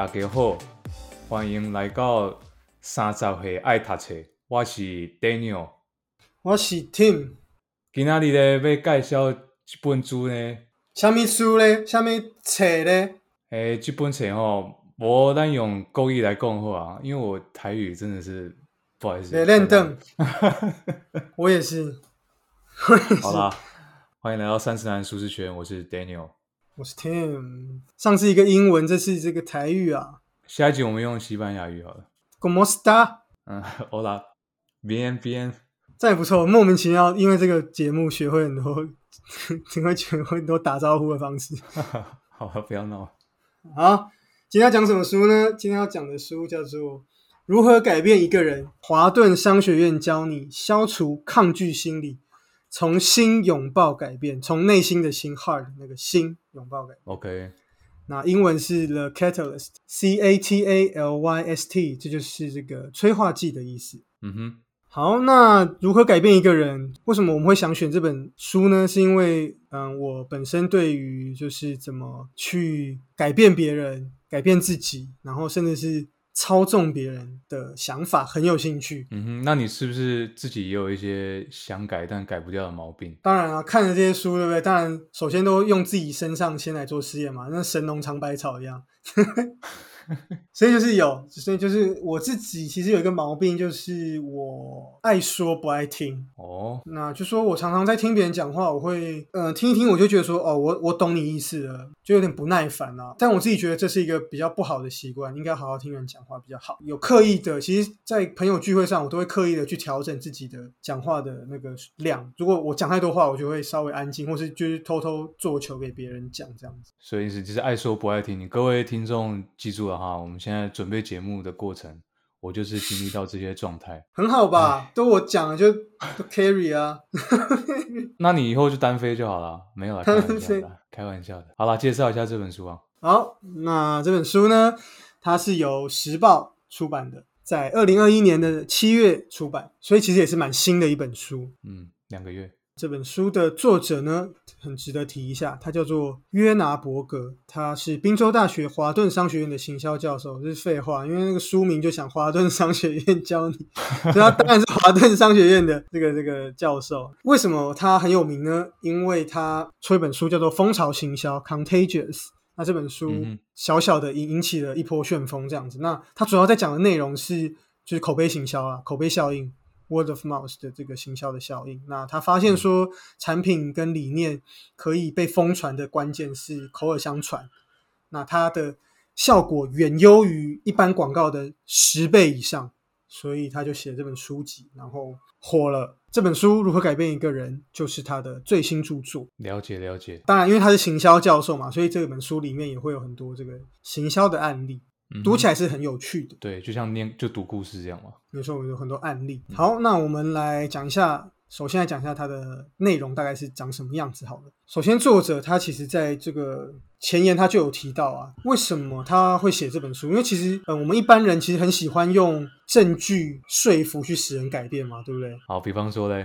大家好，欢迎来到三十岁爱读册。我是 Daniel，我是 Tim。今仔日咧要介绍一本书呢，什么书咧？什么册咧？诶，这本册吼，无咱用国语来讲好啊，因为我台语真的是不好意思。练凳，我也是。好啦，欢迎来到三十男舒适圈，我是 Daniel，我是 Tim。上次一个英文，这次这个台语啊。下一集我们用西班牙语好了。¿Cómo está？嗯，Hola，bien bien。这也不错，莫名其妙，因为这个节目学会很多，只会学会很多打招呼的方式。好，不要闹。好，今天要讲什么书呢？今天要讲的书叫做《如何改变一个人》，华顿商学院教你消除抗拒心理。从心拥抱改变，从内心的心 heart 那个心拥抱改变。OK，那英文是 The Catalyst，C A T A L Y S T，这就是这个催化剂的意思。嗯哼，好，那如何改变一个人？为什么我们会想选这本书呢？是因为，嗯，我本身对于就是怎么去改变别人、改变自己，然后甚至是。操纵别人的想法很有兴趣，嗯哼，那你是不是自己也有一些想改但改不掉的毛病？当然啊，看了这些书，对不对？当然，首先都用自己身上先来做试验嘛，那神农尝百草一样。所以就是有，所以就是我自己其实有一个毛病，就是我爱说不爱听哦。那就说我常常在听别人讲话，我会呃听一听，我就觉得说哦，我我懂你意思了，就有点不耐烦啊。但我自己觉得这是一个比较不好的习惯，应该好好听人讲话比较好。有刻意的，其实，在朋友聚会上，我都会刻意的去调整自己的讲话的那个量。如果我讲太多话，我就会稍微安静，或是就是偷偷做球给别人讲这样子。所以意思就是爱说不爱听。你各位听众记住了哈，我们现在准备节目的过程，我就是经历到这些状态，很好吧？都我讲了就 carry 啊。那你以后就单飞就好了，没有了，开玩笑的，开玩笑的。好了，介绍一下这本书啊。好，那这本书呢，它是由时报出版的，在二零二一年的七月出版，所以其实也是蛮新的一本书。嗯，两个月。这本书的作者呢，很值得提一下，他叫做约拿伯格，他是宾州大学华顿商学院的行销教授。这是废话，因为那个书名就想华顿商学院教你，所以他当然是华顿商学院的这个这个教授。为什么他很有名呢？因为他出一本书叫做《蜂巢行销》（Contagious）。那这本书小小的引引起了一波旋风，这样子。那他主要在讲的内容是，就是口碑行销啊，口碑效应。Word of mouth 的这个行销的效应，那他发现说，产品跟理念可以被疯传的关键是口耳相传，那它的效果远优于一般广告的十倍以上，所以他就写这本书籍，然后火了。这本书如何改变一个人，就是他的最新著作。了解了解，当然，因为他是行销教授嘛，所以这本书里面也会有很多这个行销的案例。读起来是很有趣的，对，就像念就读故事这样嘛。没错，有很多案例。好，那我们来讲一下，首先来讲一下它的内容大概是长什么样子。好了，首先作者他其实在这个前言他就有提到啊，为什么他会写这本书？因为其实呃，我们一般人其实很喜欢用证据说服去使人改变嘛，对不对？好，比方说嘞，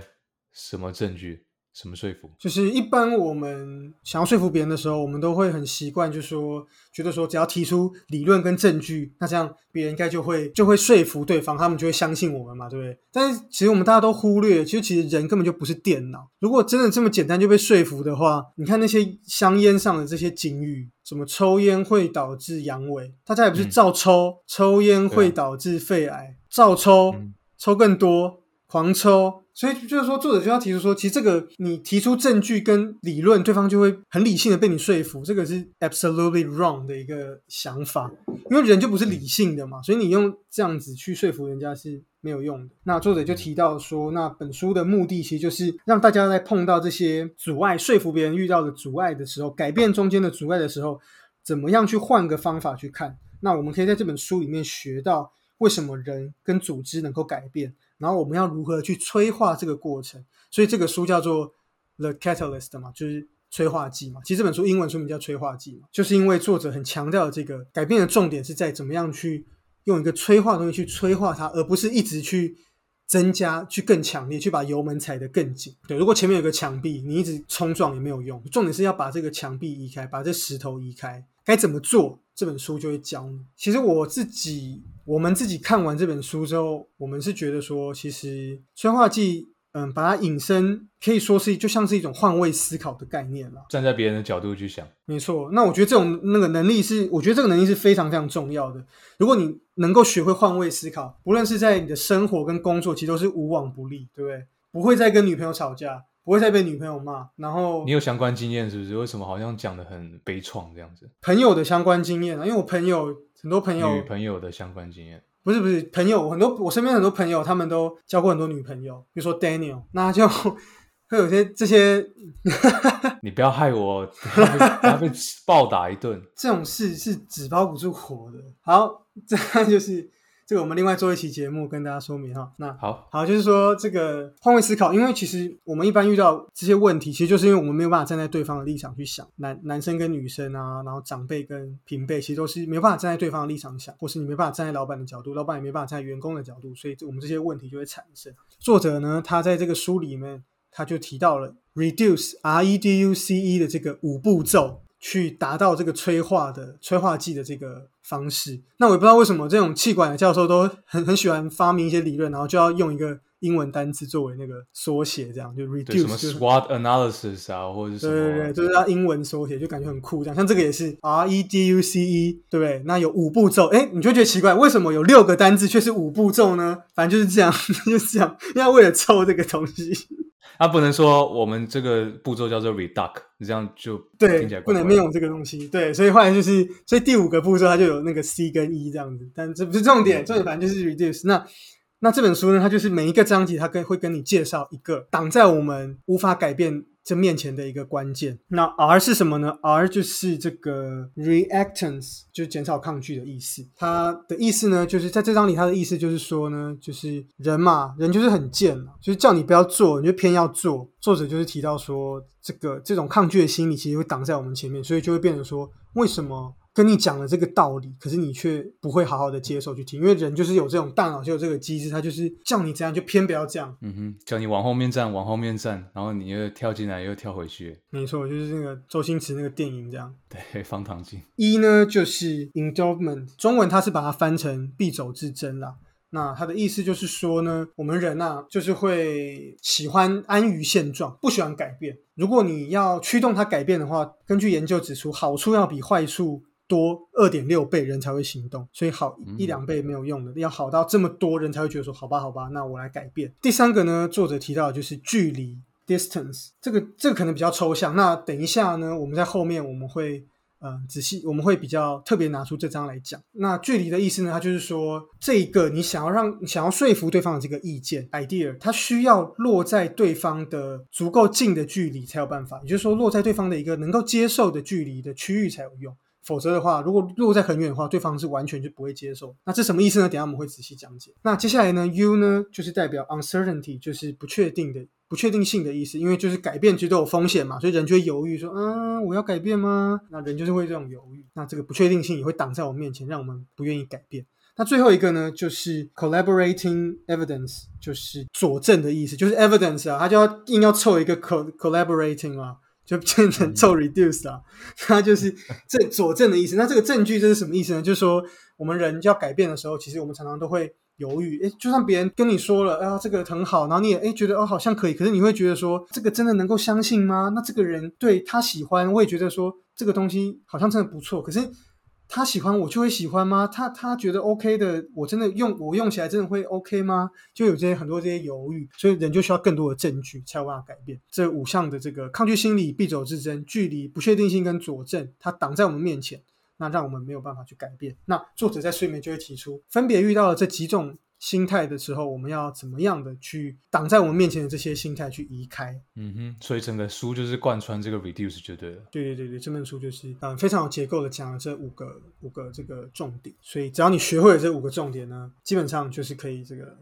什么证据？什么说服？就是一般我们想要说服别人的时候，我们都会很习惯，就说觉得说只要提出理论跟证据，那这样别人应该就会就会说服对方，他们就会相信我们嘛，对不对？但是其实我们大家都忽略，其实其实人根本就不是电脑。如果真的这么简单就被说服的话，你看那些香烟上的这些警语，什么抽烟会导致阳痿，大家也不是照抽，抽烟会导致肺癌，照抽，抽更多，狂抽。所以就是说，作者就要提出说，其实这个你提出证据跟理论，对方就会很理性的被你说服，这个是 absolutely wrong 的一个想法，因为人就不是理性的嘛，所以你用这样子去说服人家是没有用的。那作者就提到说，那本书的目的其实就是让大家在碰到这些阻碍、说服别人遇到的阻碍的时候，改变中间的阻碍的时候，怎么样去换个方法去看。那我们可以在这本书里面学到为什么人跟组织能够改变。然后我们要如何去催化这个过程？所以这个书叫做《The Catalyst》嘛，就是催化剂嘛。其实这本书英文书名叫《催化剂》嘛，就是因为作者很强调这个改变的重点是在怎么样去用一个催化东西去催化它，而不是一直去增加、去更强烈、去把油门踩得更紧。对，如果前面有个墙壁，你一直冲撞也没有用。重点是要把这个墙壁移开，把这石头移开。该怎么做？这本书就会教你。其实我自己，我们自己看完这本书之后，我们是觉得说，其实催化剂，嗯，把它引申，可以说是就像是一种换位思考的概念了。站在别人的角度去想，没错。那我觉得这种那个能力是，我觉得这个能力是非常非常重要的。如果你能够学会换位思考，不论是在你的生活跟工作，其实都是无往不利，对不对？不会再跟女朋友吵架。不会再被女朋友骂，然后你有相关经验是不是？为什么好像讲的很悲怆这样子？朋友的相关经验啊，因为我朋友很多朋友，女朋友的相关经验，不是不是朋友，很多我身边很多朋友，他们都交过很多女朋友，比如说 Daniel，那就会有些这些，你不要害我，他被暴打一顿，这种事是纸包不住火的。好，这就是。这个我们另外做一期节目跟大家说明哈。那好好就是说这个换位思考，因为其实我们一般遇到这些问题，其实就是因为我们没有办法站在对方的立场去想。男男生跟女生啊，然后长辈跟平辈，其实都是没办法站在对方的立场想，或是你没办法站在老板的角度，老板也没办法站在员工的角度，所以我们这些问题就会产生。作者呢，他在这个书里面他就提到了 reduce R E D U C E 的这个五步骤。去达到这个催化的催化剂的这个方式，那我也不知道为什么这种气管的教授都很很喜欢发明一些理论，然后就要用一个英文单词作为那个缩写，这样就 reduce 什么 SWOT analysis 啊，或者是对对对，就是要英文缩写，就感觉很酷。这样像这个也是 R E D U C E，对不对？那有五步骤，哎，你就觉得奇怪，为什么有六个单字却是五步骤呢？反正就是这样，就是这样，因为为了凑这个东西。他不能说我们这个步骤叫做 reduc，这样就对，不能没有这个东西。对，所以后来就是，所以第五个步骤它就有那个 C 跟 E 这样子，但这不是重点，重点反正就是 reduce。那那这本书呢，它就是每一个章节，它跟会跟你介绍一个挡在我们无法改变。这面前的一个关键，那 R 是什么呢？R 就是这个 reactance，就是减少抗拒的意思。它的意思呢，就是在这章里，它的意思就是说呢，就是人嘛，人就是很贱嘛，就是叫你不要做，你就偏要做。作者就是提到说，这个这种抗拒的心理其实会挡在我们前面，所以就会变成说，为什么？跟你讲了这个道理，可是你却不会好好的接受去听，因为人就是有这种大脑，就有这个机制，他就是叫你这样，就偏不要这样。嗯哼，叫你往后面站，往后面站，然后你又跳进来，又跳回去。没错，就是那个周星驰那个电影这样。对，方唐镜。一呢，就是 endowment，中文它是把它翻成必走之争啦。那它的意思就是说呢，我们人呐，就是会喜欢安于现状，不喜欢改变。如果你要驱动它改变的话，根据研究指出，好处要比坏处。多二点六倍人才会行动，所以好一两倍没有用的，要好到这么多人才会觉得说好吧好吧，那我来改变。第三个呢，作者提到就是距离 distance，这个这个可能比较抽象。那等一下呢，我们在后面我们会嗯仔细，我们会比较特别拿出这张来讲。那距离的意思呢，它就是说这一个你想要让想要说服对方的这个意见 idea，它需要落在对方的足够近的距离才有办法，也就是说落在对方的一个能够接受的距离的区域才有用。否则的话，如果落在很远的话，对方是完全就不会接受。那这什么意思呢？等下我们会仔细讲解。那接下来呢，U 呢就是代表 uncertainty，就是不确定的、不确定性的意思。因为就是改变其实都有风险嘛，所以人就会犹豫说：“嗯，我要改变吗？”那人就是会这种犹豫。那这个不确定性也会挡在我面前，让我们不愿意改变。那最后一个呢，就是 collaborating evidence，就是佐证的意思，就是 evidence 啊，它就要硬要凑一个 collaborating 啊。就变成做 reduce 啊，它就是这佐证的意思。那这个证据这是什么意思呢？就是说我们人要改变的时候，其实我们常常都会犹豫。诶，就算别人跟你说了，啊，这个很好，然后你也诶觉得哦好像可以，可是你会觉得说这个真的能够相信吗？那这个人对他喜欢，我也觉得说这个东西好像真的不错，可是。他喜欢我就会喜欢吗？他他觉得 OK 的，我真的用我用起来真的会 OK 吗？就有这些很多这些犹豫，所以人就需要更多的证据才有办法改变。这五项的这个抗拒心理、必走之争、距离、不确定性跟佐证，它挡在我们面前，那让我们没有办法去改变。那作者在睡眠就会提出，分别遇到了这几种。心态的时候，我们要怎么样的去挡在我们面前的这些心态去移开？嗯哼，所以整个书就是贯穿这个 reduce 就对了。对对对对，这本书就是嗯非常有结构的讲了这五个五个这个重点，所以只要你学会了这五个重点呢，基本上就是可以这个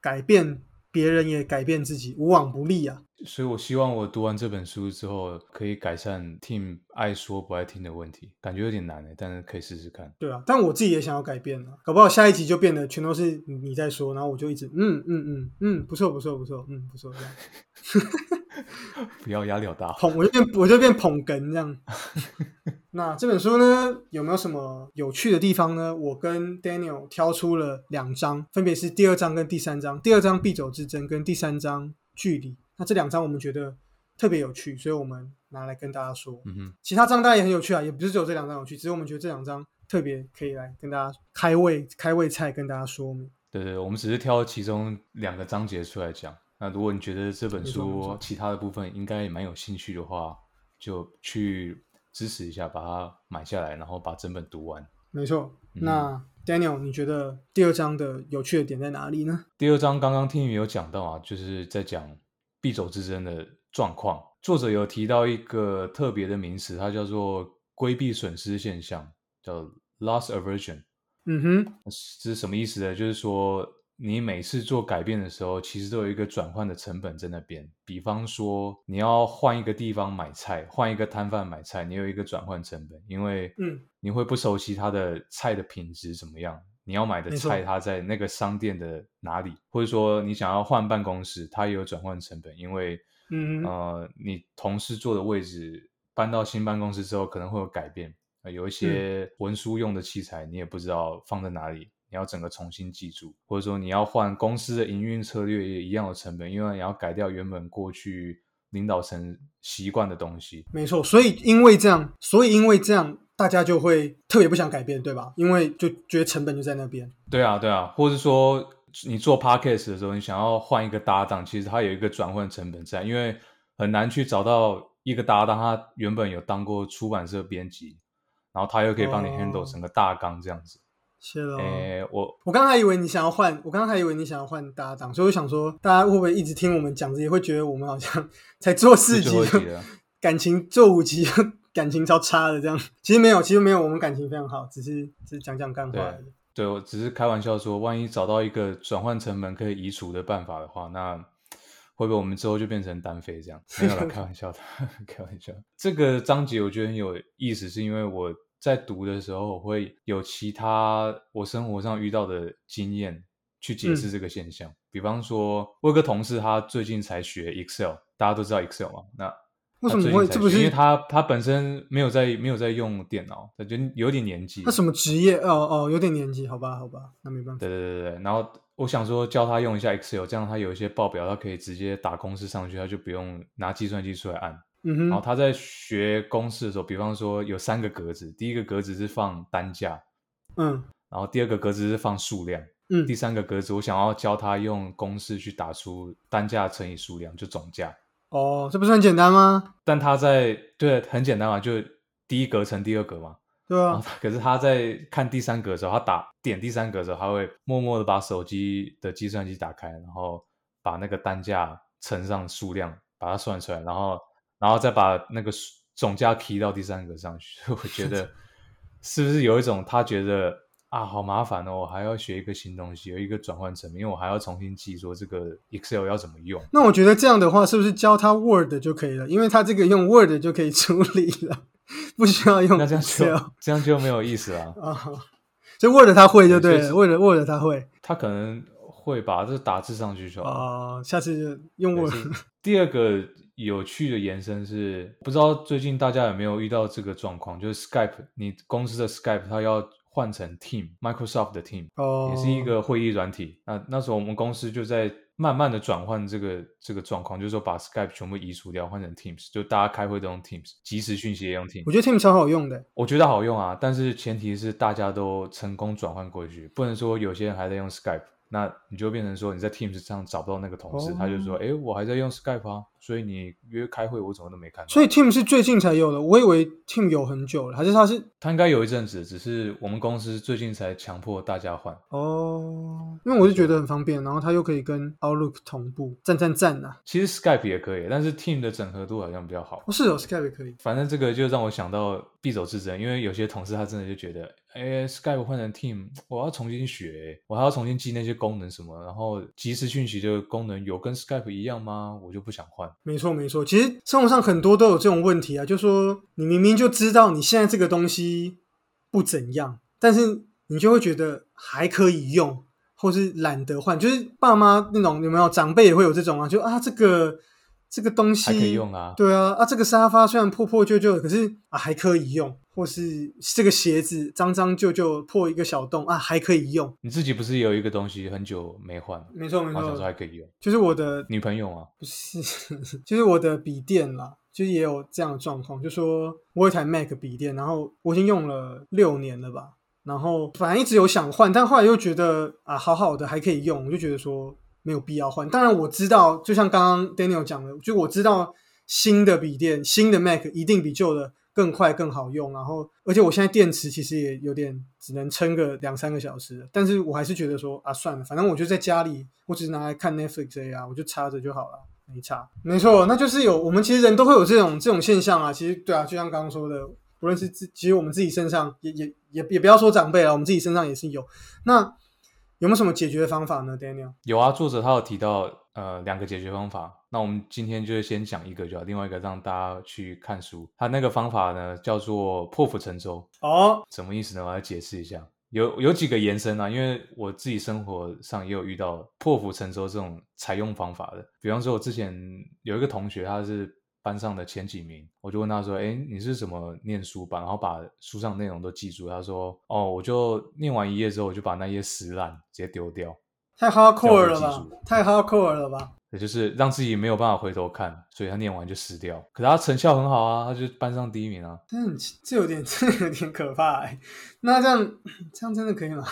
改变。别人也改变自己，无往不利啊！所以，我希望我读完这本书之后，可以改善 Team 爱说不爱听的问题。感觉有点难诶，但是可以试试看。对啊，但我自己也想要改变啊，搞不好下一集就变得全都是你在说，然后我就一直嗯嗯嗯嗯，不错不错不错，嗯不错这样。不要压力好大。捧我就变我就变捧哏这样。那这本书呢，有没有什么有趣的地方呢？我跟 Daniel 挑出了两章，分别是第二章跟第三章。第二章必走之争跟第三章距离。那这两章我们觉得特别有趣，所以我们拿来跟大家说。嗯哼，其他章当然也很有趣啊，也不是只有这两章有趣，只是我们觉得这两章特别可以来跟大家开胃开胃菜，跟大家说明。对对，我们只是挑其中两个章节出来讲。那如果你觉得这本书其他的部分应该也蛮有兴趣的话，就去支持一下，把它买下来，然后把整本读完。没错。嗯那 Daniel，你觉得第二章的有趣的点在哪里呢？第二章刚刚听你有讲到啊，就是在讲必走之争的状况。作者有提到一个特别的名词，它叫做规避损失现象，叫 loss aversion。嗯哼，这是什么意思呢？就是说，你每次做改变的时候，其实都有一个转换的成本在那边。比方说，你要换一个地方买菜，换一个摊贩买菜，你有一个转换成本，因为嗯，你会不熟悉他的菜的品质怎么样，你要买的菜它在那个商店的哪里，或者说你想要换办公室，它也有转换成本，因为嗯呃，你同事坐的位置搬到新办公室之后可能会有改变，呃有一些文书用的器材你也不知道放在哪里，你要整个重新记住，或者说你要换公司的营运策略也一样的成本，因为你要改掉原本过去领导层习惯的东西。没错。所以因为这样，所以因为这样，大家就会特别不想改变，对吧？因为就觉得成本就在那边。对啊，对啊，或者说你做 podcast 的时候，你想要换一个搭档，其实它有一个转换成本在，因为很难去找到一个搭档，他原本有当过出版社编辑，然后他又可以帮你哦 handle 整个大纲这样子。是咯。诶、我我刚刚还以为你想要换，我刚刚还以为你想要换搭档，所以我想说，大家会不会一直听我们讲这些，会觉得我们好像才做四集感情做五集就感情超差的这样？其实没有，其实没有，我们感情非常好，只是只是讲讲干话而已。对我只是开玩笑说，万一找到一个转换成本可以移除的办法的话，那会不会我们之后就变成单飞这样？没有了，开玩笑的，开玩笑。这个章节我觉得很有意思，是因为我在读的时候，我会有其他我生活上遇到的经验去解释这个现象。比方说，我有个同事，他最近才学 Excel，大家都知道 Excel 嘛？那为什么会？这不是因为他他本身没有在没有在用电脑，他就有点年纪。他什么职业？哦哦，有点年纪，好吧，好吧，那没办法。对对对对，然后我想说教他用一下 Excel，这样他有一些报表，他可以直接打公式上去，他就不用拿计算机出来按。嗯哼，然后他在学公式的时候，比方说有三个格子，第一个格子是放单价，嗯然后第二个格子是放数量，嗯第三个格子我想要教他用公式去打出单价乘以数量，就总价。哦，这不是很简单吗？但他在对很简单嘛，就第一格乘第二格嘛。对吧然后？他可是他在看第三格的时候，他打点第三格的时候，他会默默的把手机的计算机打开，然后把那个单价乘上数量，把它算出来，然后然后再把那个数总价 key 到第三格上去。我觉得是不是有一种他觉得啊好麻烦哦，我还要学一个新东西，有一个转换成本，因为我还要重新记说这个 Excel 要怎么用。那我觉得这样的话，是不是教他 Word 就可以了？因为他这个用 Word 就可以处理了，不需要用那这样 Excel 就这样就没有意思了。啊。所以 Word 他会就对了，Word Word 他会他可能会把这打字上去就。啊、下次就用 Word 第二个有趣的延伸是，不知道最近大家有没有遇到这个状况，就是 Skype，你公司的 Skype 它要换成 Team，Microsoft 的 Team，、哦，也是一个会议软体。那那时候我们公司就在慢慢的转换这个这个状况，就是说把 Skype 全部移除掉，换成 Teams，就大家开会都用 Teams，即时讯息也用 Teams 我。觉得 Teams 超好用的。我觉得好用啊，但是前提是大家都成功转换过去，不能说有些人还在用 Skype，那你就变成说你在 Teams 上找不到那个同事，哦他就说，哎，我还在用 Skype 啊，所以你约开会我怎么都没看到。所以 Team 是最近才有的，我以为 Team 有很久了，还是他是他应该有一阵子，只是我们公司最近才强迫大家换。哦，因为我是觉得很方便，然后它又可以跟 Outlook 同步，赞赞赞呐！其实 Skype 也可以，但是 Team 的整合度好像比较好。哦，是哦，Skype 也可以。反正这个就让我想到必走之争，因为有些同事他真的就觉得，哎，Skype 换成 Team，我要重新学，我还要重新记那些功能什么，然后即时讯息的功能有跟 Skype 一样吗？我就不想换。没错，没错。其实生活上很多都有这种问题啊，就说你明明就知道你现在这个东西不怎样，但是你就会觉得还可以用，或是懒得换。就是爸妈那种有没有长辈也会有这种啊？就啊，这个这个东西还可以用啊。对啊，啊，这个沙发虽然破破旧旧，可是啊还可以用，或是这个鞋子脏脏旧旧破一个小洞啊还可以用。你自己不是也有一个东西很久没换，没错没我想说错，还可以用，就是我的女朋友啊，不是，就是我的笔电啦，就是也有这样的状况，就说我有一台 Mac 笔电，然后我已经用了六年了吧，然后反正一直有想换，但后来又觉得啊，好好的还可以用，我就觉得说没有必要换。当然我知道，就像刚刚 Daniel 讲的，就我知道新的笔电、新的 Mac 一定比旧的更快、更好用，然后而且我现在电池其实也有点只能撑个两三个小时，但是我还是觉得说啊，算了，反正我就在家里，我只是拿来看 Netflix 而已啊，我就插着就好了。没差，没错，那就是有我们其实人都会有这种这种现象啊。其实对啊，就像刚刚说的，不论是自，其实我们自己身上也也也也不要说长辈了，我们自己身上也是有。那有没有什么解决的方法呢，Daniel？有啊，作者他有提到呃两个解决方法，那我们今天就先讲一个就好，另外一个让大家去看书。他那个方法呢叫做破釜沉舟，哦，什么意思呢？我来解释一下。有有几个延伸啊，因为我自己生活上也有遇到破釜沉舟这种采用方法的。比方说，我之前有一个同学，他是班上的前几名，我就问他说：“哎，你是怎么念书吧？然后把书上内容都记住？”他说：“哦，我就念完一页之后，我就把那页撕烂，直接丢掉。太 hardcore 了吧？太 hardcore 了吧？也就是让自己没有办法回头看，所以他念完就撕掉。可是他成效很好啊，他就班上第一名啊。这很这有点 这有点可怕哎、那这样这样真的可以吗？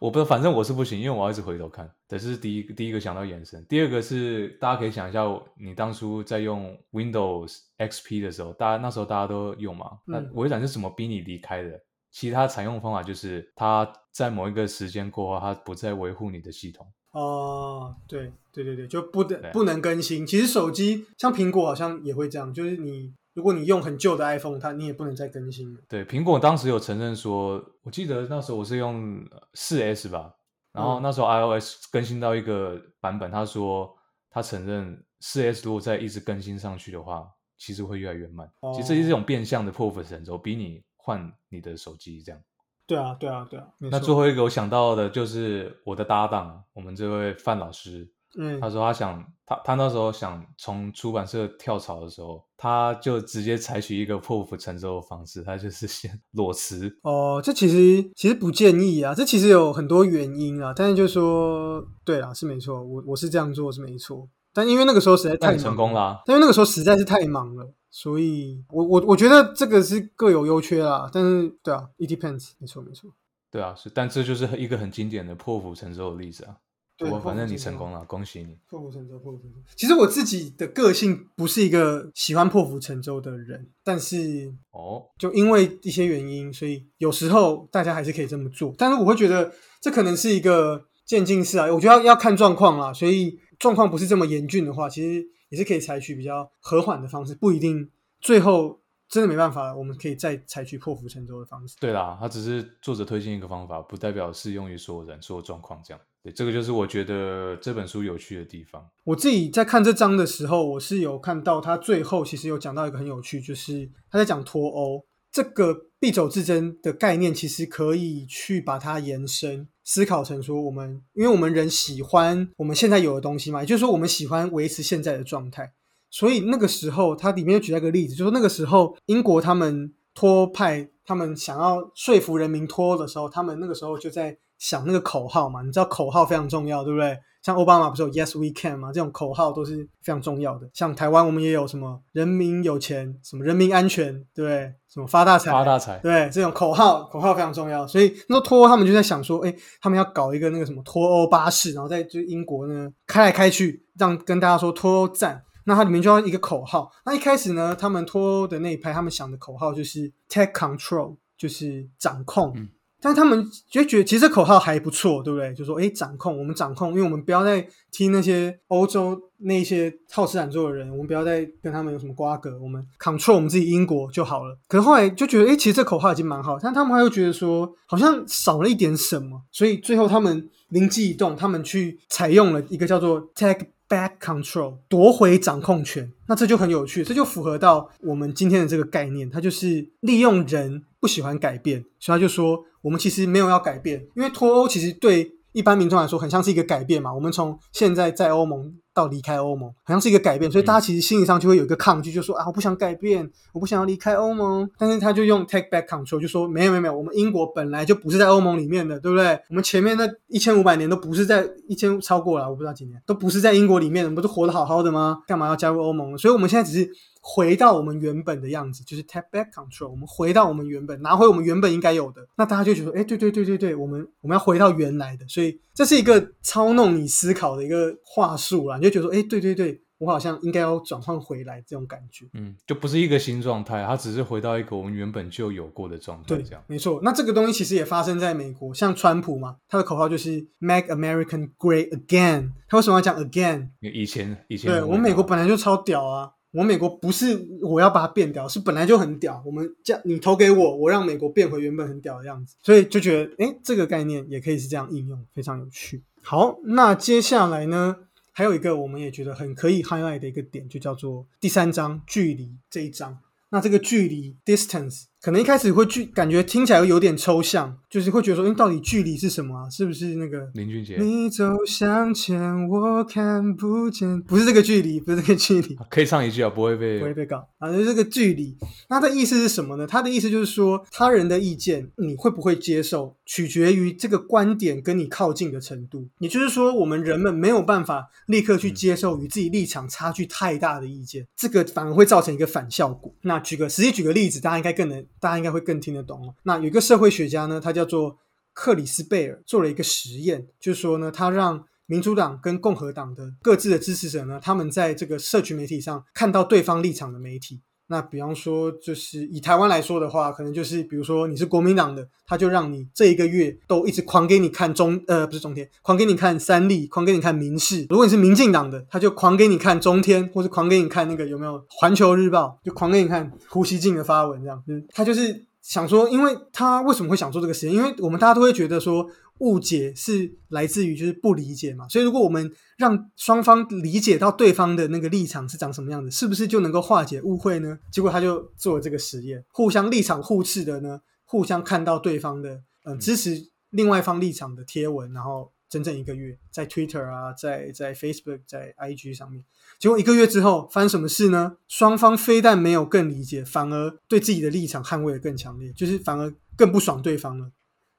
我不，反正我是不行，因为我要一直回头看。这是第一个，第一个想到眼神。第二个是大家可以想一下，你当初在用 Windows XP 的时候，大家那时候大家都用嘛？那嗯微软是怎么逼你离开的？其实它采用方法就是，它在某一个时间过后，它不再维护你的系统。哦，对对对对，就不对能不能更新。其实手机像苹果好像也会这样，就是你如果你用很旧的 iPhone，它你也不能再更新了。对，苹果当时有承认说，我记得那时候我是用四 S 吧，然后嗯那时候 iOS 更新到一个版本，他说他承认四 S 如果再一直更新上去的话，其实会越来越慢。其实这是一种变相的破釜沉舟，逼你换你的手机这样。对啊，对啊，对啊，那最后一个我想到的就是我的搭档，我们这位范老师，嗯。他，说他想他他那时候想从出版社跳槽的时候，他就直接采取一个破釜沉舟的方式，他就是先 裸辞，哦，这其实其实不建议啊，这其实有很多原因啊，但是就说对啊，是没错，我我是这样做是没错，但因为那个时候实在太成忙了，功啦、但因为那个时候实在是太忙了，所以我我我觉得这个是各有优缺啦，但是对啊，it depends，没错没错，对啊，是，但这就是一个很经典的破釜沉舟的例子啊。对不过反正你成功了，恭喜你。破釜沉舟，破釜沉舟。其实我自己的个性不是一个喜欢破釜沉舟的人，但是哦，就因为一些原因，所以有时候大家还是可以这么做。但是我会觉得这可能是一个渐进式啊，我觉得要要看状况啦。所以状况不是这么严峻的话，其实也是可以采取比较和缓的方式，不一定最后真的没办法了，我们可以再采取破釜沉舟的方式。对啦，他只是作者推荐一个方法，不代表适用于所有人、所有状况这样。对，这个就是我觉得这本书有趣的地方。我自己在看这章的时候，我是有看到他最后其实有讲到一个很有趣，就是他在讲脱欧这个必走之争的概念，其实可以去把它延伸思考成说，我们因为我们人喜欢我们现在有的东西嘛，也就是说我们喜欢维持现在的状态，所以那个时候他里面就举了一个例子，就是说那个时候英国他们脱派，他们想要说服人民脱欧的时候，他们那个时候就在想那个口号嘛，你知道口号非常重要，对不对？像奥巴马不是有 Yes We Can 嘛，这种口号都是非常重要的。像台湾我们也有什么人民有钱，什么人民安全，对不对？什么发大财，发大财，对，这种口号口号非常重要，所以那时候脱欧他们就在想说，哎，他们要搞一个那个什么脱欧巴士，然后在就英国呢开来开去，让跟大家说脱欧赞。那它里面就要一个口号。那一开始呢，他们脱欧的那一派，他们想的口号就是 take control，就是掌控。嗯但他们就觉得其实这口号还不错，对不对？就说哎，掌控，我们掌控，因为我们不要再听那些欧洲那些好吃懒做的人，我们不要再跟他们有什么瓜葛，我们 control 我们自己英国就好了。可是后来就觉得，哎，其实这口号已经蛮好，但他们还会觉得说好像少了一点什么，所以最后他们灵机一动，他们去采用了一个叫做 take back control，夺回掌控权。那这就很有趣，这就符合到我们今天的这个概念，它就是利用人不喜欢改变，所以他就说我们其实没有要改变，因为脱欧其实对一般民众来说很像是一个改变嘛。我们从现在在欧盟到离开欧盟，好像是一个改变，所以大家其实心理上就会有一个抗拒，就说啊，我不想改变，我不想要离开欧盟。但是他就用 take back control，就说没有没有没有，我们英国本来就不是在欧盟里面的，对不对？我们前面那一千五百年都不是在一千超过了，我不知道几年都不是在英国里面的，不是活得好好的吗？干嘛要加入欧盟？所以我们现在只是。回到我们原本的样子，就是 take back control。我们回到我们原本，拿回我们原本应该有的。那大家就觉得，哎，对对对对对，我们我们要回到原来的。所以这是一个操弄你思考的一个话术啦。你就觉得说，哎，对对对，我好像应该要转换回来这种感觉。嗯，就不是一个新状态，它只是回到一个我们原本就有过的状态。对，这样没错。那这个东西其实也发生在美国，像川普嘛，他的口号就是 Make American Great Again。他为什么要讲 Again？以前以前，对我们美国本来就超屌啊。我美国不是我要把它变屌，是本来就很屌。我们这样，你投给我，我让美国变回原本很屌的样子，所以就觉得，哎，这个概念也可以是这样应用，非常有趣。好，那接下来呢，还有一个我们也觉得很可以 highlight 的一个点，就叫做第三章距离这一章。那这个距离 distance。可能一开始会距感觉听起来有点抽象，就是会觉得说，哎，到底距离是什么啊？是不是那个林俊杰？你走向前，我看不见，不是这个距离，不是这个距离。可以唱一句啊，不会被不会被告啊。就这个距离，那的意思是什么呢？他的意思就是说，他人的意见你会不会接受，取决于这个观点跟你靠近的程度。也就是说，我们人们没有办法立刻去接受与自己立场差距太大的意见，这个反而会造成一个反效果。那举个实际举个例子，大家应该更能。大家应该会更听得懂哦。那有一个社会学家呢，他叫做克里斯贝尔，做了一个实验，就是说呢，他让民主党跟共和党的各自的支持者呢，他们在这个社群媒体上看到对方立场的媒体。那比方说，就是以台湾来说的话，可能就是比如说你是国民党的，他就让你这一个月都一直狂给你看中呃不是中天，狂给你看三立，狂给你看民视。如果你是民进党的，他就狂给你看中天，或者狂给你看那个有没有环球日报，就狂给你看胡锡进的发文这样。嗯，他就是想说，因为他为什么会想做这个实验？因为我们大家都会觉得说。误解是来自于就是不理解嘛，所以如果我们让双方理解到对方的那个立场是长什么样子，是不是就能够化解误会呢？结果他就做了这个实验，互相立场互斥的呢，互相看到对方的嗯支持另外一方立场的贴文，然后整整一个月，在 Twitter 啊，在在 Facebook，在 IG 上面，结果一个月之后发生什么事呢？双方非但没有更理解，反而对自己的立场捍卫的更强烈，就是反而更不爽对方了。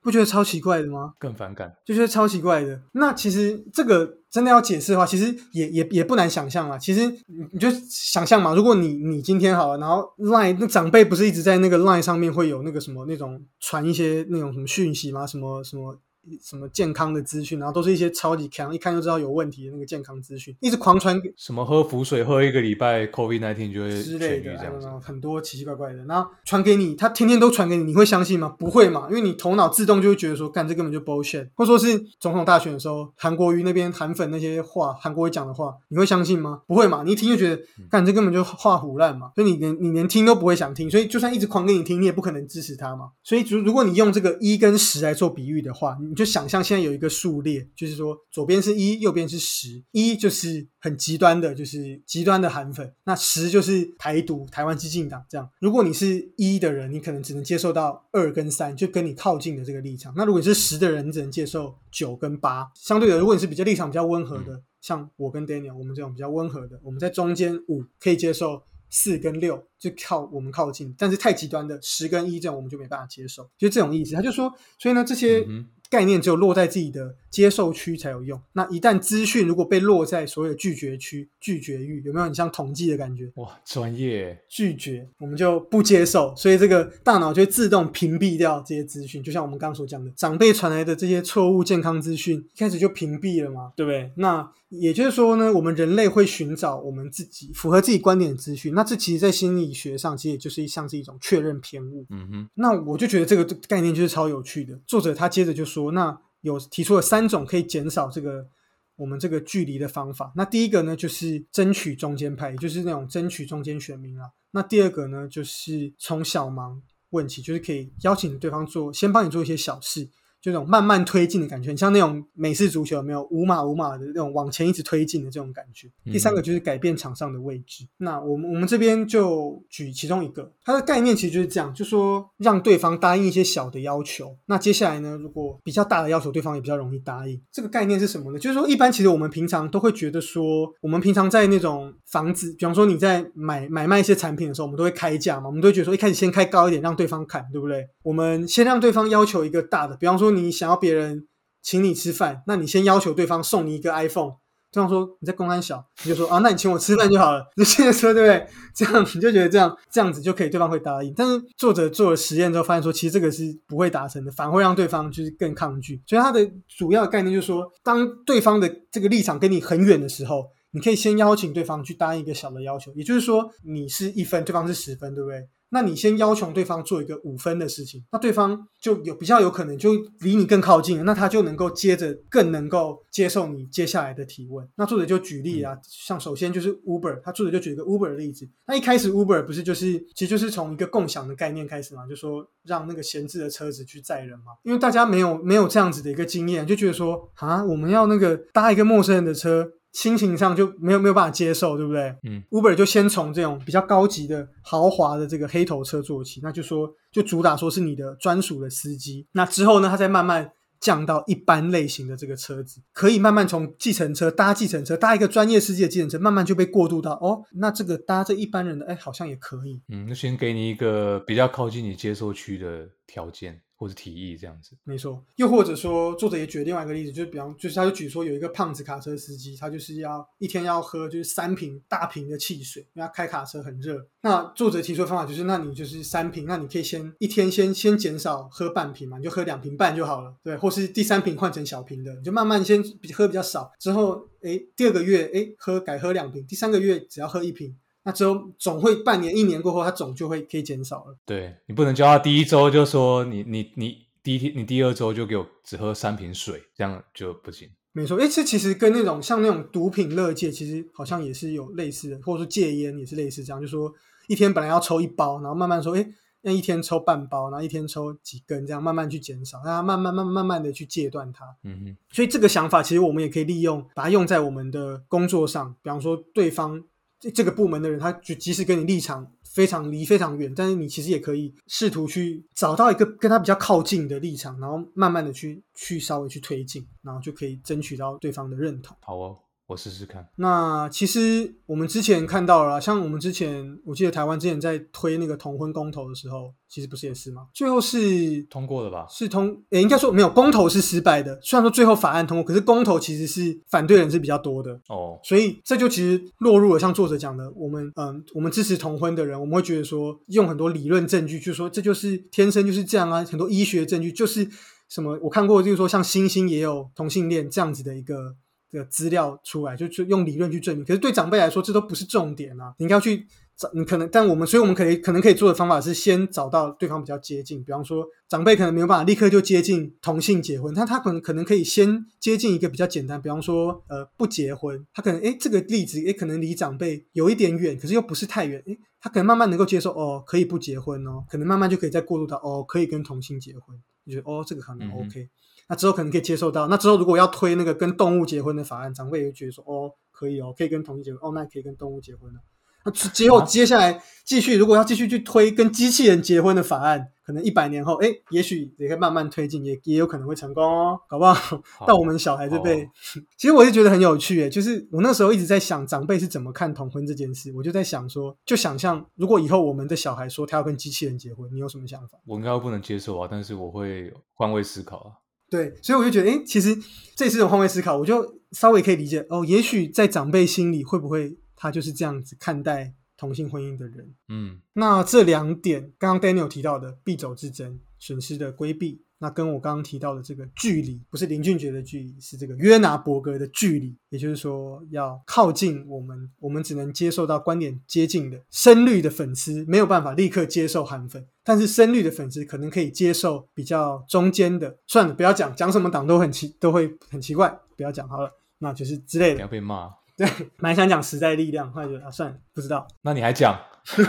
不觉得超奇怪的吗？更反感，就觉得超奇怪的。那其实这个真的要解释的话，其实也也也不难想象啊。其实你你就想象嘛，如果你你今天好了，然后 Line 那长辈不是一直在那个 Line 上面会有那个什么那种传一些那种什么讯息吗？什么什么？什么健康的资讯，然后都是一些超级强，一看就知道有问题的那个健康资讯，一直狂传给什么喝浮水喝一个礼拜，COVID nineteen 就会之类的这样，很多奇奇怪怪的，然后传给你，他天天都传给你，你会相信吗？不会嘛，因为你头脑自动就会觉得说，干这根本就 bullshit，或者说是总统大选的时候，韩国瑜那边韩粉那些话，韩国瑜讲的话，你会相信吗？不会嘛，你一听就觉得，干这根本就画虎烂嘛，所以你连你连听都不会想听，所以就算一直狂给你听，你也不可能支持他嘛。所以如如果你用这个一跟十来做比喻的话，你你就想象现在有。一个数列，就是说左边是一，右边是十。一就是很极端的，就是极端的韩粉；那十就是台独、台湾激进党这样。如果你是一的人，你可能只能接受到二跟三，就跟你靠近的这个立场。那如果你是十的人，你只能接受九跟八。相对的，如果你是比较立场比较温和的，像我跟 Daniel，我们这种比较温和的，我们在中间五可以接受。四跟六就靠我们靠近，但是太极端的十跟一这样我们就没办法接受，就这种意思。他就说，所以呢，这些概念只有落在自己的接受区才有用。那一旦资讯如果被落在所有拒绝区、拒绝域，有没有很像统计的感觉？哇，专业拒绝，我们就不接受，所以这个大脑就会自动屏蔽掉这些资讯。就像我们刚刚所讲的，长辈传来的这些错误健康资讯，一开始就屏蔽了嘛，对不对？那。也就是说呢，我们人类会寻找我们自己符合自己观点的资讯。那这其实，在心理学上，其实也就是像是一种确认偏误。嗯哼。那我就觉得这个概念就是超有趣的。作者他接着就说，那有提出了三种可以减少这个我们这个距离的方法。那第一个呢，就是争取中间派，也就是那种争取中间选民啊。那第二个呢，就是从小忙问起，就是可以邀请对方做，先帮你做一些小事。就那种慢慢推进的感觉，很像那种美式足球有没有五码五码的那种往前一直推进的这种感觉。第三个就是改变场上的位置。那我们我们这边就举其中一个，它的概念其实就是这样，就说让对方答应一些小的要求。那接下来呢，如果比较大的要求，对方也比较容易答应。这个概念是什么呢？就是说，一般其实我们平常都会觉得说，我们平常在那种房子，比方说你在买买卖一些产品的时候，我们都会开价嘛，我们都会觉得说，一开始先开高一点，让对方砍，对不对？我们先让对方要求一个大的，比方说你想要别人请你吃饭，那你先要求对方送你一个 iPhone。对方说你在公安小，你就说啊，那你请我吃饭就好了。你现在说对不对？这样你就觉得这样这样子就可以，对方会答应。但是作者做了实验之后，发现说其实这个是不会达成的，反而会让对方就是更抗拒。所以他的主要概念就是说，当对方的这个立场跟你很远的时候，你可以先邀请对方去答应一个小的要求，也就是说你是一分，对方是十分，对不对？那你先要求对方做一个五分的事情，那对方就有比较有可能就离你更靠近了，那他就能够接着更能够接受你接下来的提问。那作者就举例啊，像首先就是 Uber，他作者就举一个 Uber 的例子。那一开始 Uber 不是就是其实就是从一个共享的概念开始嘛，就说让那个闲置的车子去载人嘛，因为大家没有没有这样子的一个经验，就觉得说啊，我们要那个搭一个陌生人的车。心情上就没有没有办法接受，对不对？嗯，Uber 就先从这种比较高级的豪华的这个黑头车做起，那就说就主打说是你的专属的司机。那之后呢，他再慢慢降到一般类型的这个车子，可以慢慢从计程车搭计程车搭一个专业司机的计程车，慢慢就被过渡到哦，那这个搭这一般人的，哎，好像也可以。嗯，那先给你一个比较靠近你接受区的条件。或者提议这样子，没错。又或者说，作者也举另外一个例子，就是比方，就是他就举说有一个胖子卡车司机，他就是要一天要喝就是三瓶大瓶的汽水，因为他开卡车很热。那作者提出的方法就是，那你就是三瓶，那你可以先一天先先减少喝半瓶嘛，你就喝两瓶半就好了，对。或是第三瓶换成小瓶的，你就慢慢先比喝比较少，之后哎第二个月哎喝改喝两瓶，第三个月只要喝一瓶。那之后总会半年、一年过后，它总就会可以减少了。对你不能叫他第一周就说你你你第一天你第二周就给我只喝三瓶水，这样就不行。没错，哎，这其实跟那种像那种毒品乐戒，其实好像也是有类似的，或者说戒烟也是类似这样，就说一天本来要抽一包，然后慢慢说，哎，那一天抽半包，然后一天抽几根，这样慢慢去减少，让它慢慢慢慢慢的去戒断它。嗯哼。所以这个想法其实我们也可以利用，把它用在我们的工作上，比方说对方。这个部门的人，他就即使跟你立场非常离非常远，但是你其实也可以试图去找到一个跟他比较靠近的立场，然后慢慢的去去稍微去推进，然后就可以争取到对方的认同。好哦。我试试看。那其实我们之前看到了，像我们之前，我记得台湾之前在推那个同婚公投的时候，其实不是也是吗？最后是通过了吧？是通，诶应该说没有公投是失败的。虽然说最后法案通过，可是公投其实是反对人是比较多的哦。所以这就其实落入了像作者讲的，我们嗯，我们支持同婚的人，我们会觉得说，用很多理论证据，就是说这就是天生就是这样啊，很多医学证据就是什么，我看过，就是说像星星也有同性恋这样子的一个。的资料出来，就就用理论去证明。可是对长辈来说，这都不是重点啊！你应该去找，你可能，但我们，所以我们可以可能可以做的方法是，先找到对方比较接近。比方说，长辈可能没有办法立刻就接近同性结婚，但他可能可能可以先接近一个比较简单。比方说，呃，不结婚，他可能诶这个例子诶可能离长辈有一点远，可是又不是太远，诶他可能慢慢能够接受哦，可以不结婚哦，可能慢慢就可以再过渡到哦，可以跟同性结婚，你觉得哦，这个可能 OK。那之后可能可以接受到，那之后如果要推那个跟动物结婚的法案，长辈也会觉得说，哦，可以哦，可以跟同性结婚，哦，那可以跟动物结婚了。那之后接下来继续，如果要继续去推跟机器人结婚的法案，可能一百年后，哎，也许也可以慢慢推进，也也有可能会成功哦，搞不好到我们小孩这辈，其实我是觉得很有趣诶，就是我那时候一直在想长辈是怎么看同婚这件事，我就在想说，就想象如果以后我们的小孩说他要跟机器人结婚，你有什么想法？我应该不能接受啊，但是我会换位思考啊。对，所以我就觉得，哎，其实这是种换位思考，我就稍微可以理解哦。也许在长辈心里，会不会他就是这样子看待同性婚姻的人？嗯，那这两点，刚刚 Daniel 提到的必走之争、损失的规避。那跟我刚刚提到的这个距离，不是林俊杰的距离，是这个约拿伯格的距离。也就是说，要靠近我们，我们只能接受到观点接近的深绿的粉丝，没有办法立刻接受韩粉。但是深绿的粉丝可能可以接受比较中间的。算了，不要讲，讲什么党都很奇，都会很奇怪。不要讲好了，那就是之类的。要被骂。对，蛮想讲时代力量，后来觉得啊，算了，不知道。那你还讲？你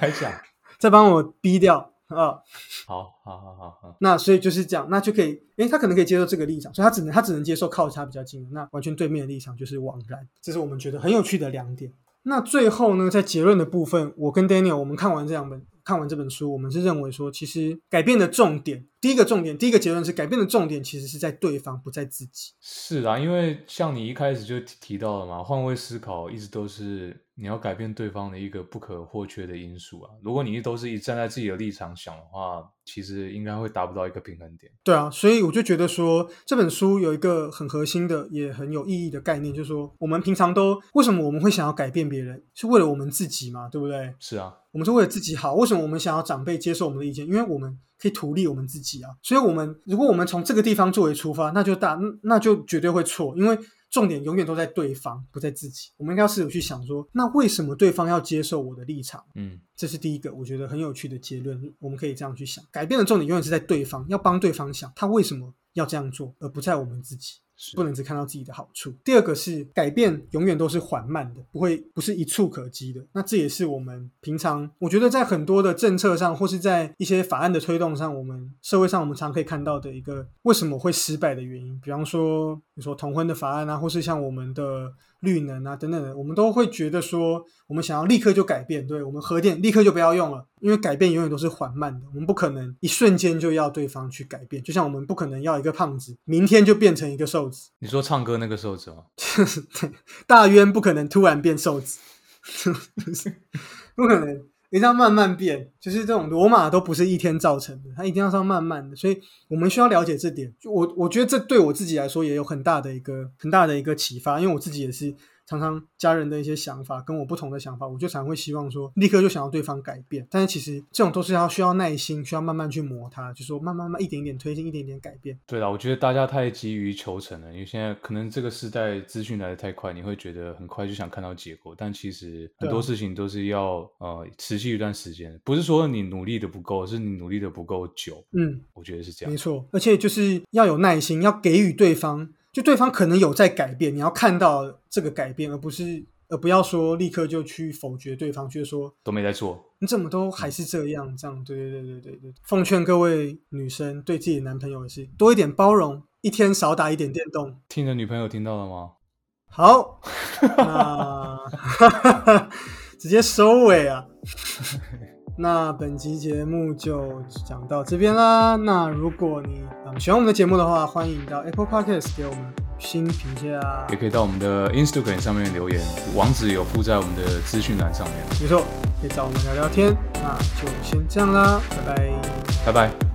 还讲？再帮我逼掉。啊。好，好，好，好，好，那所以就是这样，那就可以，诶，他可能可以接受这个立场，所以他只能他只能接受靠他比较近的，那完全对面的立场就是枉然，这是我们觉得很有趣的两点。那最后呢，在结论的部分，我跟 Daniel 我们看完这两本，看完这本书，我们是认为说，其实改变的重点，第一个重点，第一个结论是改变的重点其实是在对方，不在自己。是啊，因为像你一开始就提提到了嘛，换位思考一直都是你要改变对方的一个不可或缺的因素啊。如果你都是一站在自己的立场想的话，其实应该会达不到一个平衡点。对啊，所以我就觉得说这本书有一个很核心的，也很有意义的概念，就是说我们平常都为什么我们会想要改变别人，是为了我们自己嘛，对不对？是啊，我们是为了自己好。为什么我们想要长辈接受我们的意见？因为我们可以图利我们自己啊。所以，我们如果我们从这个地方作为出发，那就大，那就绝对会错，因为。重点永远都在对方，不在自己。我们应该要试着去想说，那为什么对方要接受我的立场？嗯，这是第一个，我觉得很有趣的结论。我们可以这样去想，改变的重点永远是在对方，要帮对方想，他为什么要这样做，而不在我们自己。不能只看到自己的好处。第二个是改变永远都是缓慢的，不会不是一触可及的。那这也是我们平常我觉得在很多的政策上，或是在一些法案的推动上，我们社会上我们常可以看到的一个为什么会失败的原因。比方说，你说同婚的法案啊，或是像我们的。绿能啊，等等的，我们都会觉得说，我们想要立刻就改变，对我们核电立刻就不要用了，因为改变永远都是缓慢的，我们不可能一瞬间就要对方去改变，就像我们不可能要一个胖子明天就变成一个瘦子。你说唱歌那个瘦子吗？大渊不可能突然变瘦子，不可能。一定要慢慢变，就是这种罗马都不是一天造成的，它一定要上慢慢的，所以我们需要了解这点。就我我觉得这对我自己来说也有很大的一个很大的一个启发，因为我自己也是。常常家人的一些想法跟我不同的想法，我就常会希望说立刻就想要对方改变，但是其实这种都是要需要耐心，需要慢慢去磨它，就说慢慢慢一点一点推进，一点点改变。对啦，我觉得大家太急于求成了，因为现在可能这个时代资讯来的太快，你会觉得很快就想看到结果，但其实很多事情都是要呃持续一段时间，不是说你努力的不够，是你努力的不够久。嗯，我觉得是这样。没错，而且就是要有耐心，要给予对方。就对方可能有在改变，你要看到这个改变，而不是而不要说立刻就去否决对方，就是说都没在做，你怎么都还是这样，这样对对对对对对。奉劝各位女生对自己的男朋友也是多一点包容，一天少打一点电动。听着女朋友听到了吗？好，那 直接收尾啊。那本期节目就讲到这边啦。那如果你嗯喜欢我们的节目的话，欢迎到 Apple Podcast 给我们新评价，也可以到我们的 Instagram 上面留言，网址有附在我们的资讯栏上面。没错，可以找我们聊聊天。那就先这样啦，拜拜，拜拜。